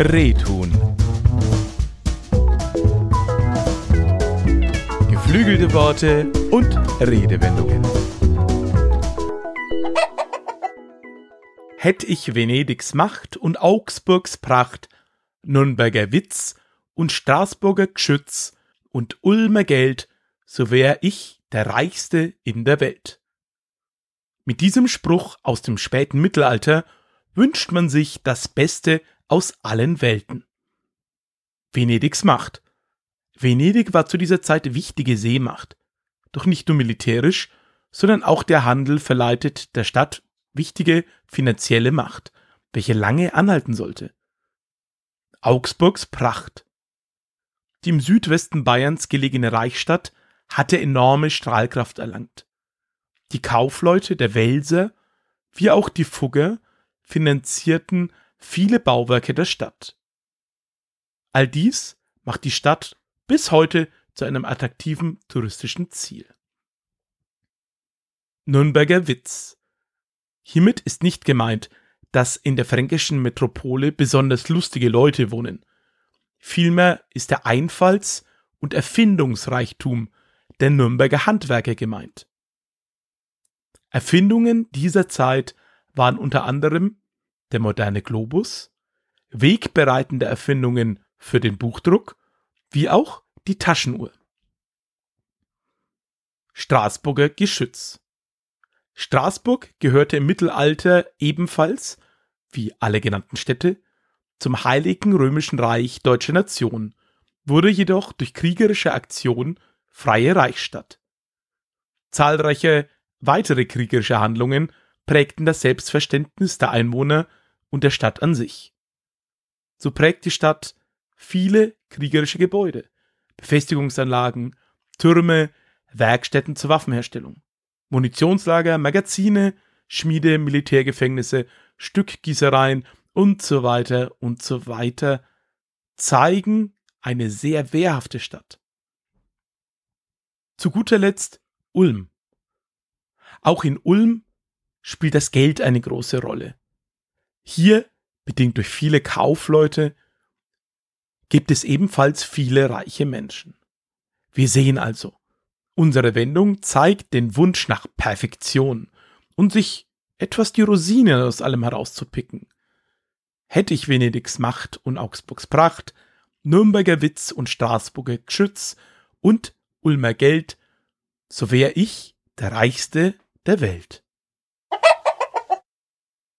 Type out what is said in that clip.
Rehtun. Geflügelte Worte und Redewendungen. Hätt ich Venedigs Macht und Augsburgs Pracht, Nürnberger Witz und Straßburger Geschütz und Ulmer Geld, so wär ich der Reichste in der Welt. Mit diesem Spruch aus dem späten Mittelalter wünscht man sich das Beste aus allen Welten. Venedigs Macht. Venedig war zu dieser Zeit wichtige Seemacht. Doch nicht nur militärisch, sondern auch der Handel verleitet der Stadt wichtige finanzielle Macht, welche lange anhalten sollte. Augsburgs Pracht. Die im Südwesten Bayerns gelegene Reichsstadt hatte enorme Strahlkraft erlangt. Die Kaufleute der Welser wie auch die Fugger finanzierten viele Bauwerke der Stadt. All dies macht die Stadt bis heute zu einem attraktiven touristischen Ziel. Nürnberger Witz. Hiermit ist nicht gemeint, dass in der fränkischen Metropole besonders lustige Leute wohnen. Vielmehr ist der Einfalls- und Erfindungsreichtum der Nürnberger Handwerker gemeint. Erfindungen dieser Zeit waren unter anderem der moderne Globus, wegbereitende Erfindungen für den Buchdruck, wie auch die Taschenuhr. Straßburger Geschütz Straßburg gehörte im Mittelalter ebenfalls, wie alle genannten Städte, zum Heiligen Römischen Reich Deutscher Nation, wurde jedoch durch kriegerische Aktion freie Reichsstadt. Zahlreiche Weitere kriegerische Handlungen prägten das Selbstverständnis der Einwohner und der Stadt an sich. So prägt die Stadt viele kriegerische Gebäude, Befestigungsanlagen, Türme, Werkstätten zur Waffenherstellung, Munitionslager, Magazine, Schmiede, Militärgefängnisse, Stückgießereien und so weiter und so weiter zeigen eine sehr wehrhafte Stadt. Zu guter Letzt Ulm. Auch in Ulm spielt das Geld eine große Rolle. Hier, bedingt durch viele Kaufleute, gibt es ebenfalls viele reiche Menschen. Wir sehen also, unsere Wendung zeigt den Wunsch nach Perfektion und sich etwas die Rosinen aus allem herauszupicken. Hätte ich Venedigs Macht und Augsburgs Pracht, Nürnberger Witz und Straßburger Geschütz und Ulmer Geld, so wär ich der Reichste der Welt.